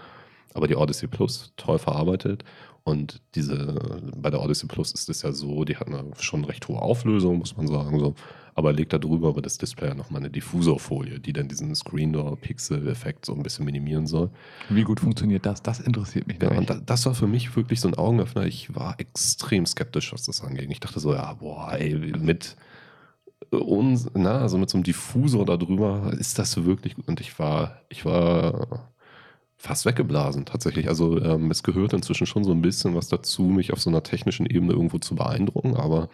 S1: Aber die Odyssey Plus, toll verarbeitet. Und diese, bei der Odyssey Plus ist es ja so, die hat eine schon recht hohe Auflösung, muss man sagen. So aber legt da drüber über das Display nochmal eine Diffusorfolie, die dann diesen Screen Door Pixel Effekt so ein bisschen minimieren soll.
S2: Wie gut funktioniert das? Das interessiert mich.
S1: Ja, und das war für mich wirklich so ein Augenöffner. Ich war extrem skeptisch, was das angeht. Ich dachte so, ja, boah, ey, mit uns, na, also mit so einem Diffusor da drüber, ist das wirklich gut? Und ich war, ich war fast weggeblasen tatsächlich. Also ähm, es gehört inzwischen schon so ein bisschen was dazu, mich auf so einer technischen Ebene irgendwo zu beeindrucken, aber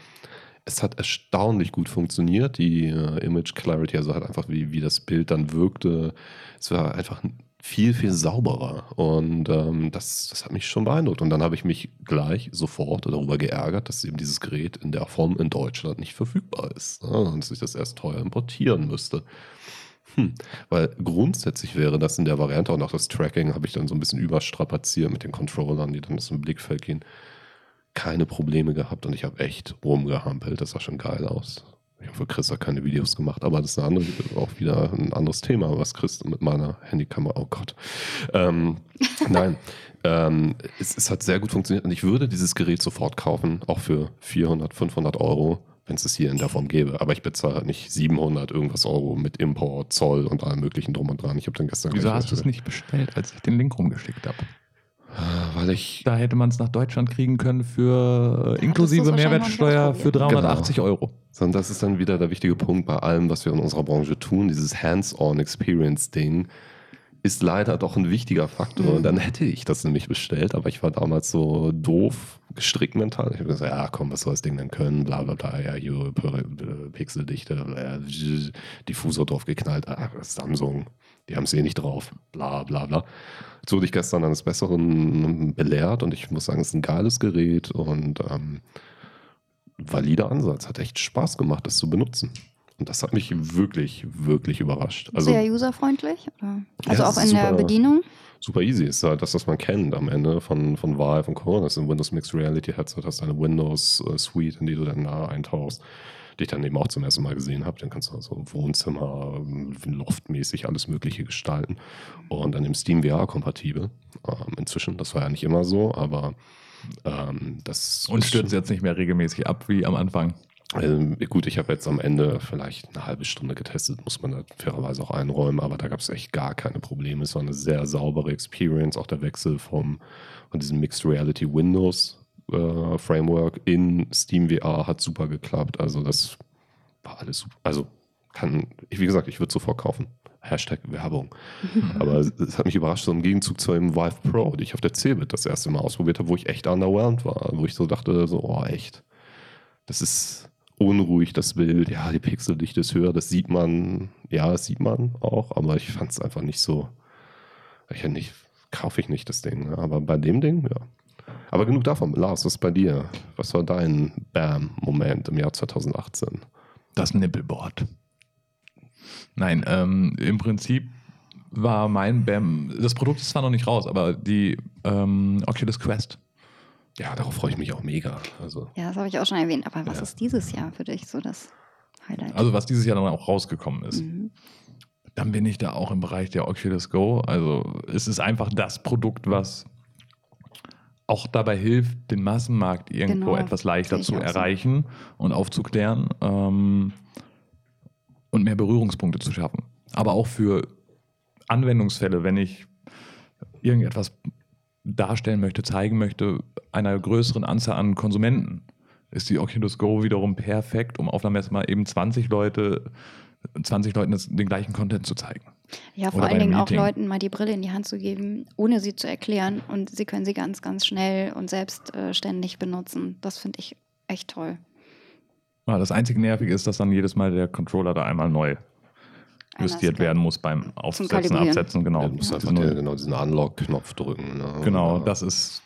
S1: es hat erstaunlich gut funktioniert, die äh, Image Clarity, also halt einfach wie, wie das Bild dann wirkte. Es war einfach viel, viel sauberer und ähm, das, das hat mich schon beeindruckt. Und dann habe ich mich gleich sofort darüber geärgert, dass eben dieses Gerät in der Form in Deutschland nicht verfügbar ist ne? und dass ich das erst teuer importieren müsste. Hm. Weil grundsätzlich wäre das in der Variante auch noch das Tracking, habe ich dann so ein bisschen überstrapaziert mit den Controllern, die dann aus dem Blickfeld gehen keine Probleme gehabt und ich habe echt rumgehampelt. Das sah schon geil aus. Ich hoffe, Chris hat keine Videos gemacht, aber das ist eine andere, auch wieder ein anderes Thema, was Chris mit meiner Handykamera, oh Gott. Ähm, nein, ähm, es, es, hat sehr gut funktioniert und ich würde dieses Gerät sofort kaufen, auch für 400, 500 Euro, wenn es es hier in der Form gäbe. Aber ich bezahle halt nicht 700 irgendwas Euro mit Import, Zoll und allem möglichen drum und dran. Ich habe dann gestern.
S2: Wieso hast du es nicht bestellt, als ich den Link rumgeschickt habe?
S1: Ah, weil ich.
S2: Da hätte man es nach Deutschland kriegen können für äh, inklusive Mehrwertsteuer für 380 genau. Euro.
S1: Sondern das ist dann wieder der wichtige Punkt bei allem, was wir in unserer Branche tun. Dieses Hands-on-Experience-Ding ist leider doch ein wichtiger Faktor. Mhm. Und dann hätte ich das nämlich bestellt, aber ich war damals so doof gestrickt mental. Ich habe gesagt, ja komm, was soll das Ding denn können? Bla bla bla, ja, hier, Pixeldichte, Diffusor drauf geknallt. Ah, Samsung, die haben es eh nicht drauf. Bla bla bla. Jetzt wurde ich gestern eines Besseren belehrt und ich muss sagen, es ist ein geiles Gerät und ähm, valider Ansatz. Hat echt Spaß gemacht, das zu benutzen. Und das hat mich wirklich, wirklich überrascht.
S3: Also, Sehr userfreundlich? Oder? Also ja, auch in super, der Bedienung?
S1: Super easy. Ist halt das, was man kennt am Ende von, von Valve und Co. Das ist ein Windows Mixed Reality Headset. Das ist eine Windows äh, Suite, in die du dann da eintauchst die ich dann eben auch zum ersten Mal gesehen habe. Dann kannst du also Wohnzimmer, Loftmäßig alles Mögliche gestalten. Und dann im Steam VR kompatibel. Ähm, inzwischen, das war ja nicht immer so, aber ähm, das.
S2: Und stürzt jetzt nicht mehr regelmäßig ab wie am Anfang.
S1: Ähm, gut, ich habe jetzt am Ende vielleicht eine halbe Stunde getestet, muss man da fairerweise auch einräumen, aber da gab es echt gar keine Probleme. Es war eine sehr saubere Experience, auch der Wechsel vom, von diesem Mixed Reality Windows äh, Framework in Steam VR hat super geklappt. Also das war alles super. Also kann, wie gesagt, ich würde sofort kaufen. Hashtag Werbung. Aber es hat mich überrascht, so im Gegenzug zu einem Vive Pro, die ich auf der Cebit das erste Mal ausprobiert habe, wo ich echt underwhelmed war, wo ich so dachte, so, oh, echt, das ist unruhig, das Bild. Ja, die Pixeldichte ist höher, das sieht man, ja, das sieht man auch, aber ich fand es einfach nicht so, ich nicht, kaufe ich nicht das Ding. Aber bei dem Ding, ja, Aber genug davon. Lars, was ist bei dir? Was war dein Bam-Moment im Jahr 2018?
S2: Das Nippelboard. Nein, ähm, im Prinzip war mein BAM, das Produkt ist zwar noch nicht raus, aber die ähm, Oculus Quest.
S1: Ja, darauf freue ich mich auch mega. Also,
S3: Ja, das habe ich auch schon erwähnt. Aber was
S1: Ja.
S3: ist dieses Jahr für dich so das Highlight?
S2: Also was dieses Jahr dann auch rausgekommen ist.
S3: Mhm.
S2: Dann bin ich da auch im Bereich der Oculus Go. Also es ist einfach das Produkt, was auch dabei hilft, den Massenmarkt irgendwo
S3: Genau,
S2: etwas leichter zu
S3: auch so.
S2: erreichen und aufzuklären ähm, und mehr Berührungspunkte zu schaffen. Aber auch für Anwendungsfälle, wenn ich irgendetwas darstellen möchte, zeigen möchte, einer größeren Anzahl an Konsumenten, ist die Oculus Go wiederum perfekt, um auf einer Messe mal eben 20 Leute, 20 Leuten das, den gleichen Content zu zeigen.
S3: Ja, vor allen Dingen auch. Leuten mal die Brille in die Hand zu geben, ohne sie zu erklären. Und sie können sie ganz, ganz schnell und selbstständig benutzen. Das finde ich echt toll.
S2: Ja, das einzige Nervige ist, dass dann jedes Mal der Controller da einmal neu justiert werden muss beim Aufsetzen. Absetzen. Genau,
S1: ja, du musst
S2: Das
S1: einfach
S2: ist
S1: den,
S2: nur-
S1: genau diesen Unlock-Knopf drücken. Ne?
S2: genau,
S1: Ja.
S2: das ist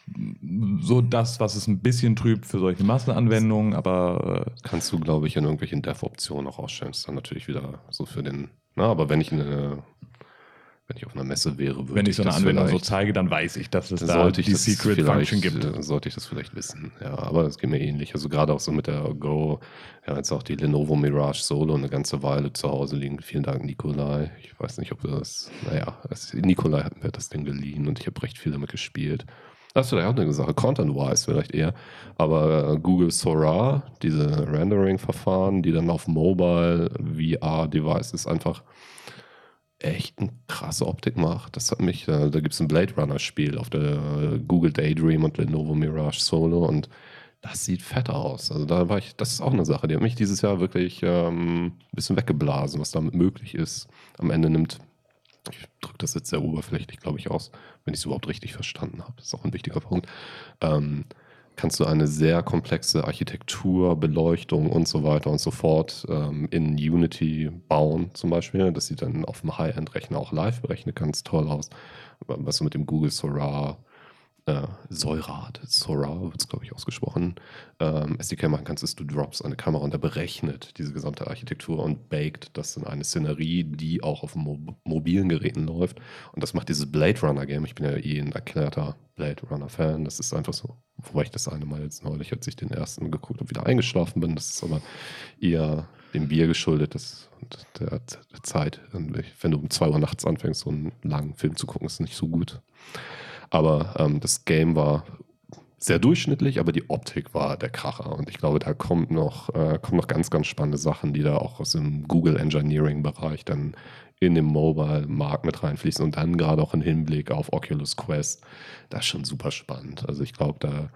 S2: so das, was es ein bisschen trübt für solche Massenanwendungen, aber äh,
S1: kannst du, glaube ich, in irgendwelchen Dev-Optionen auch ausstellen. Das ist dann natürlich wieder so für den. Na, aber wenn ich eine, wenn ich auf einer Messe wäre, würde
S2: wenn ich so eine Anwendung so zeige, dann weiß ich, dass es da
S1: sollte ich
S2: die Secret Function gibt.
S1: äh, Sollte ich das vielleicht wissen. Ja, aber das geht mir ähnlich. Also gerade auch so mit der Go, ja, jetzt auch die Lenovo Mirage Solo eine ganze Weile zu Hause liegen. Vielen Dank, Nikolai. Ich weiß nicht, ob du das, naja, es, Nikolai hat mir das Ding geliehen und ich habe recht viel damit gespielt. Das ist vielleicht auch eine Sache, Content-wise vielleicht eher. Aber äh, Google Sora, diese Rendering-Verfahren, die dann auf Mobile VR-Devices einfach echt eine krasse Optik macht. Das hat mich, äh, da gibt es ein Blade Runner-Spiel auf der äh, Google Daydream und Lenovo Mirage Solo und das sieht fett aus. Also da war ich, das ist auch eine Sache, die hat mich dieses Jahr wirklich ähm, ein bisschen weggeblasen, was damit möglich ist. Am Ende nimmt, ich drücke das jetzt sehr oberflächlich, glaube ich, aus, wenn ich es überhaupt richtig verstanden habe. Das ist auch ein wichtiger Punkt. Ähm, kannst du eine sehr komplexe Architektur, Beleuchtung und so weiter und so fort ähm, in Unity bauen, zum Beispiel. Das sieht dann auf dem High-End-Rechner auch live berechnet ganz toll aus. Was du mit dem Google Sora, äh, Seurat, Sora wird es, glaube ich, ausgesprochen, ähm, SDK machen kannst, ist, du droppst eine Kamera und der berechnet diese gesamte Architektur und baked das in eine Szenerie, die auch auf mo mobilen Geräten läuft. Und das macht dieses Blade Runner Game. Ich bin ja eh ein erklärter Blade Runner Fan. Das ist einfach so, wobei ich das eine Mal jetzt neulich, als ich den ersten geguckt habe, wieder eingeschlafen bin. Das ist aber eher dem Bier geschuldet das, der, der Zeit. Wenn du um 2 Uhr nachts anfängst, so einen langen Film zu gucken, ist nicht so gut. Aber ähm, das Game war sehr durchschnittlich, aber die Optik war der Kracher. Und ich glaube, da kommt noch, äh, kommen noch ganz, ganz spannende Sachen, die da auch aus dem Google Engineering-Bereich dann in den Mobile-Markt mit reinfließen und dann gerade auch im Hinblick auf Oculus Quest. Das ist schon super spannend. Also ich glaube, da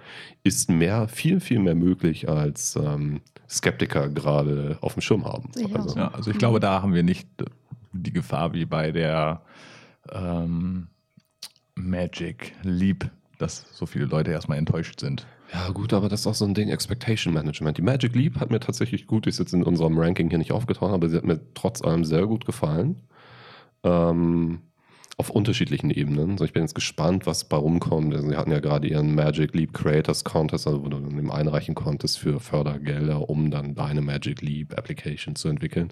S1: ist mehr, viel, viel mehr möglich, als ähm, Skeptiker gerade auf dem Schirm haben. Also,
S3: so.
S2: Ja, also ich glaube, da haben wir nicht die Gefahr wie bei der ähm, Magic Leap, dass so viele Leute erstmal enttäuscht sind.
S1: Ja, gut, aber das ist auch so ein Ding, Expectation Management. Die Magic Leap hat mir tatsächlich gut, die ist jetzt in unserem Ranking hier nicht aufgetaucht, aber sie hat mir trotz allem sehr gut gefallen. Ähm, auf unterschiedlichen Ebenen. So, ich bin jetzt gespannt, was bei rumkommt. Also, sie hatten ja gerade ihren Magic Leap Creators Contest, also wo du dann eben einreichen konntest für Fördergelder, um dann deine Magic Leap Application zu entwickeln.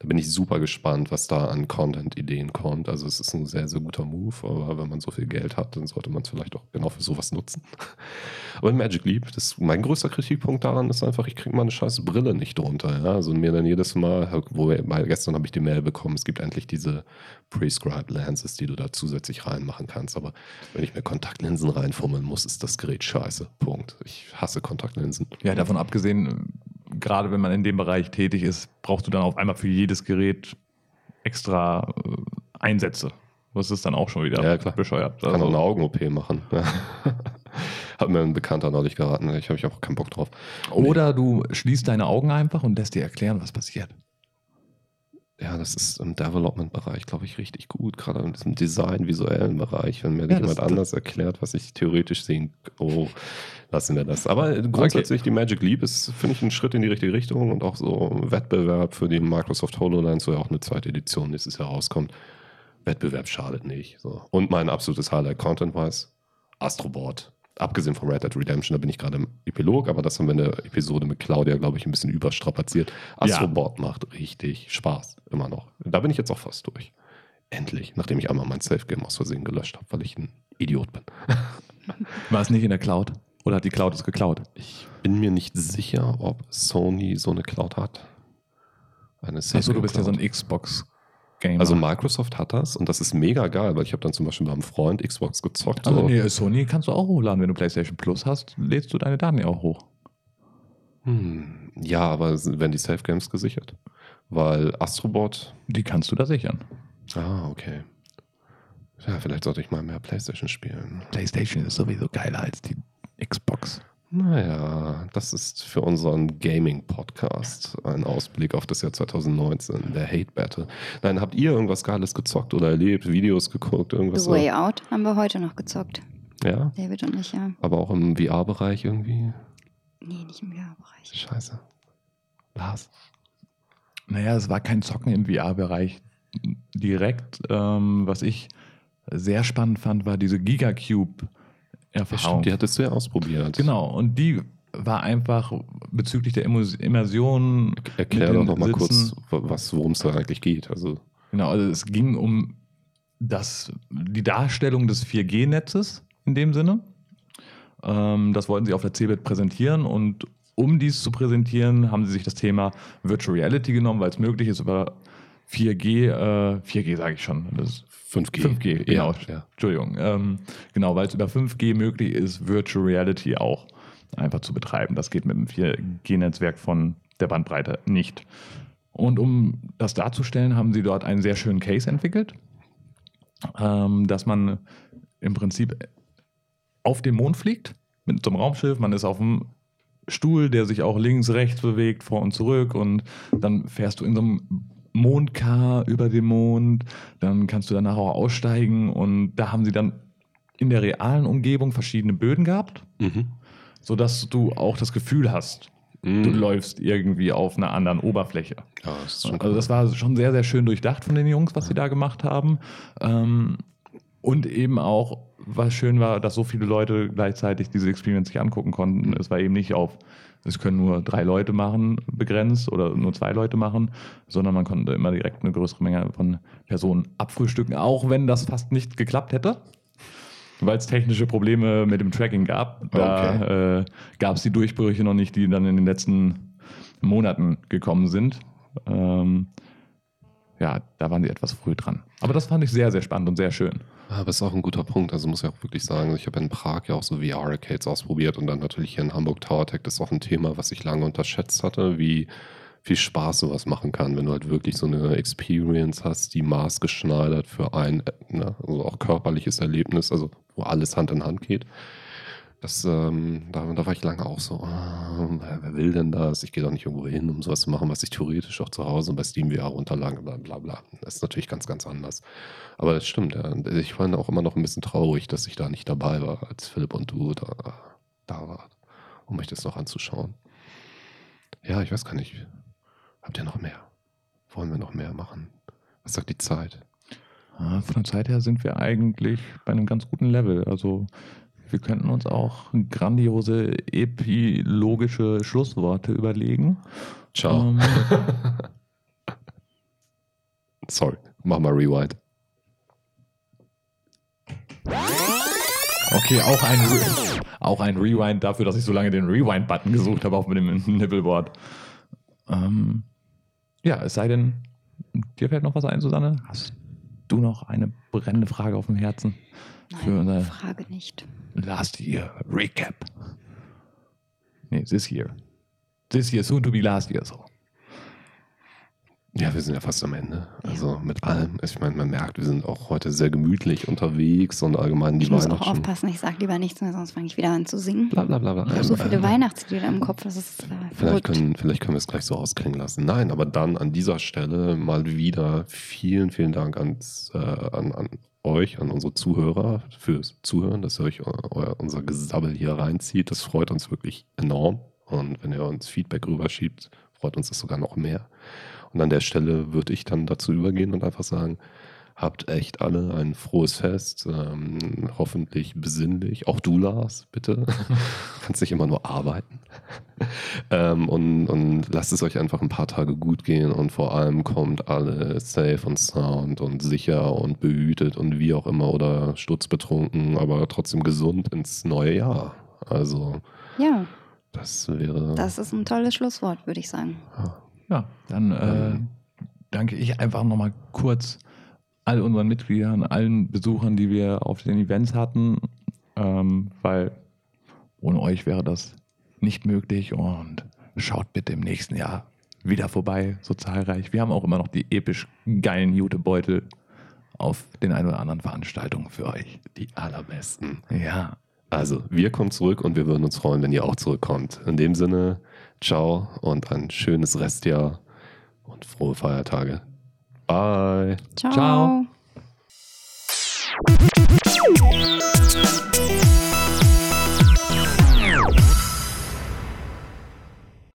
S1: Da bin ich super gespannt, was da an Content-Ideen kommt. Also es ist ein sehr, sehr guter Move, aber wenn man so viel Geld hat, dann sollte man es vielleicht auch genau für sowas nutzen. Aber Magic Leap, das, mein größter Kritikpunkt daran ist einfach, ich kriege meine scheiß Brille nicht drunter. Ja? Also mir dann jedes Mal, wo weil gestern habe ich die Mail bekommen, es gibt endlich diese Prescribed Lenses, die du da zusätzlich reinmachen kannst. Aber wenn ich mir Kontaktlinsen reinfummeln muss, ist das Gerät scheiße. Punkt. Ich hasse Kontaktlinsen.
S2: Ja, davon abgesehen, gerade wenn man in dem Bereich tätig ist, brauchst du dann auf einmal für jedes Gerät extra äh, Einsätze. Das ist dann auch schon wieder
S1: Ja,
S2: bescheuert.
S1: Kann auch eine Augen-OP machen. Hat mir ein Bekannter neulich geraten. Ich habe ich auch keinen Bock drauf.
S2: Oder du schließt deine Augen einfach und lässt dir erklären, was passiert.
S1: Ja, das ist im Development-Bereich, glaube ich, richtig gut. Gerade in diesem Design, visuellen Bereich, wenn mir
S2: Ja,
S1: jemand anders erklärt, was ich theoretisch sehen Oh, lassen wir das. Aber grundsätzlich, die Magic Leap ist, finde ich, ein Schritt in die richtige Richtung und auch so ein Wettbewerb für die Microsoft HoloLens, wo ja auch eine zweite Edition nächstes Jahr rauskommt. Wettbewerb schadet nicht. So. Und mein absolutes Highlight Content-wise, Astroboard. Abgesehen von Red Dead Redemption, da bin ich gerade im Epilog, aber das haben wir in der Episode mit Claudia, glaube ich, ein bisschen überstrapaziert. Astrobot ja. macht richtig Spaß, immer noch. Da bin ich jetzt auch fast durch. Endlich, nachdem ich einmal mein Safe-Game aus Versehen gelöscht habe, weil ich ein Idiot bin.
S2: War es nicht in der Cloud? Oder hat die Cloud es geklaut?
S1: Ich bin mir nicht sicher, ob Sony so eine Cloud hat.
S2: Eine Achso, du bist ja so ein Xbox
S1: Gamer. Also Microsoft hat das und das ist mega geil, weil ich habe dann zum Beispiel beim Freund Xbox gezockt.
S2: Also so. nee, Sony kannst du auch hochladen, wenn du PlayStation Plus hast, lädst du deine Daten ja auch hoch.
S1: Hm, ja, aber werden die Safe Games gesichert? Weil Astrobot.
S2: Die kannst du da sichern.
S1: Ah, okay. Ja, vielleicht sollte ich mal mehr PlayStation spielen.
S2: PlayStation ist sowieso geiler als die Xbox.
S1: Naja, das ist für unseren Gaming-Podcast ein Ausblick auf das Jahr 2019, der Hate Battle. Nein, habt ihr irgendwas Geiles gezockt oder erlebt, Videos geguckt, irgendwas?
S3: The Way Out haben wir heute noch gezockt.
S1: Ja?
S3: David und ich, ja.
S1: Aber auch im VR-Bereich irgendwie?
S3: Nee, nicht im VR-Bereich.
S1: Scheiße. Lars?
S2: Naja, es war kein Zocken im VR-Bereich direkt. Ähm, was ich sehr spannend fand, war diese Gigacube-
S1: Erfahrung. die hattest du ja ausprobiert.
S2: Genau, und die war einfach bezüglich der Immersion.
S1: Erklär doch nochmal kurz, worum es da eigentlich geht. Also
S2: genau, also es ging um das, die Darstellung des 4G-Netzes in dem Sinne. Ähm, das wollten sie auf der CeBIT präsentieren und um dies zu präsentieren, haben sie sich das Thema Virtual Reality genommen, weil es möglich ist, über 4G, äh, 4G sage ich schon, das 5G. 5G, genau. Ja. Entschuldigung. Ähm, genau, weil es über 5G möglich ist, Virtual Reality auch einfach zu betreiben. Das geht mit dem 4G-Netzwerk von der Bandbreite nicht. Und um das darzustellen, haben sie dort einen sehr schönen Case entwickelt, ähm, dass man im Prinzip auf dem Mond fliegt mit so einem Raumschiff. Man ist auf dem Stuhl, der sich auch links, rechts bewegt, vor und zurück. Und dann fährst du in so einem Mondkar über den Mond, dann kannst du danach auch aussteigen und da haben sie dann in der realen Umgebung verschiedene Böden gehabt, mhm. sodass du auch das Gefühl hast, mhm. du läufst irgendwie auf einer anderen Oberfläche. Ja, das also cool. das war schon sehr, sehr schön durchdacht von den Jungs, was sie da gemacht haben. Ähm, und eben auch, was schön war, dass so viele Leute gleichzeitig diese Experience sich angucken konnten. Es war eben nicht auf es können nur drei Leute machen, begrenzt oder nur zwei Leute machen, sondern man konnte immer direkt eine größere Menge von Personen abfrühstücken, auch wenn das fast nicht geklappt hätte, weil es technische Probleme mit dem Tracking gab. Da okay. äh, gab es die Durchbrüche noch nicht, die dann in den letzten Monaten gekommen sind. Ähm, ja, da waren sie etwas früh dran. Aber das fand ich sehr, sehr spannend und sehr schön.
S1: Aber es ist auch ein guter Punkt. Also muss ich auch wirklich sagen, ich habe in Prag ja auch so VR-Arcades ausprobiert und dann natürlich hier in Hamburg Tower Tech. Das ist auch ein Thema, was ich lange unterschätzt hatte, wie viel Spaß sowas machen kann, wenn du halt wirklich so eine Experience hast, die maßgeschneidert für ein, ne, also auch körperliches Erlebnis, also wo alles Hand in Hand geht. Das, ähm, da, da, war ich lange auch so, ah, wer will denn das? Ich gehe doch nicht irgendwo hin, um sowas zu machen, was ich theoretisch auch zu Hause bei SteamVR runterladen, bla bla bla. Das ist natürlich ganz, ganz anders. Aber das stimmt, ja. Ich war auch immer noch ein bisschen traurig, dass ich da nicht dabei war, als Philipp und du da, da wart, um mich das noch anzuschauen. Ja, ich weiß gar nicht. Habt ihr noch mehr? Wollen wir noch mehr machen? Was sagt die Zeit?
S2: Von der Zeit her sind wir eigentlich bei einem ganz guten Level. Also wir könnten uns auch grandiose epilogische Schlussworte überlegen.
S1: Ciao. Ähm, Sorry, mach mal Rewind.
S2: Okay, auch ein, auch ein Rewind dafür, dass ich so lange den Rewind-Button gesucht habe auf dem Nippelboard. Ähm, ja, es sei denn, dir fällt noch was ein, Susanne? Hast du noch eine brennende Frage auf dem Herzen?
S3: Nein, Frage nicht.
S2: Last Year Recap. Nee, this year. This year, soon to be last year, so.
S1: Ja, wir sind ja fast am Ende. Also mit allem. Ich meine, man merkt, wir sind auch heute sehr gemütlich unterwegs und allgemein die
S3: Ich muss auch aufpassen, ich sage lieber nichts mehr, sonst fange ich wieder an zu singen. Bla, bla, bla, bla. Ich habe so viele ähm, Weihnachtslieder im Kopf, das ist äh,
S1: vielleicht können, vielleicht können wir es gleich so ausklingen lassen. Nein, aber dann an dieser Stelle mal wieder vielen, vielen Dank ans, äh, an, an euch, an unsere Zuhörer fürs Zuhören, dass ihr euch euer, unser Gesabbel hier reinzieht. Das freut uns wirklich enorm. Und wenn ihr uns Feedback rüberschiebt, freut uns das sogar noch mehr. Und an der Stelle würde ich dann dazu übergehen und einfach sagen, Habt echt alle ein frohes Fest, ähm, hoffentlich besinnlich. Auch du, Lars, bitte. Kannst nicht immer nur arbeiten. ähm, und, und lasst es euch einfach ein paar Tage gut gehen und vor allem kommt alle safe und sound und sicher und behütet und wie auch immer oder sturzbetrunken, aber trotzdem gesund ins neue Jahr. Also,
S3: Ja,
S1: das wäre.
S3: das ist ein tolles Schlusswort, würde ich sagen.
S2: Ja, dann äh, danke ich einfach nochmal kurz all unseren Mitgliedern, allen Besuchern, die wir auf den Events hatten, ähm, weil ohne euch wäre das nicht möglich und schaut bitte im nächsten Jahr wieder vorbei, so zahlreich. Wir haben auch immer noch die episch geilen Jutebeutel auf den ein oder anderen Veranstaltungen für euch.
S1: die allerbesten.
S2: Ja,
S1: Also, wir kommen zurück und wir würden uns freuen, wenn ihr auch zurückkommt. In dem Sinne, ciao und ein schönes Restjahr und frohe Feiertage. Bye.
S3: Ciao.
S2: Ciao.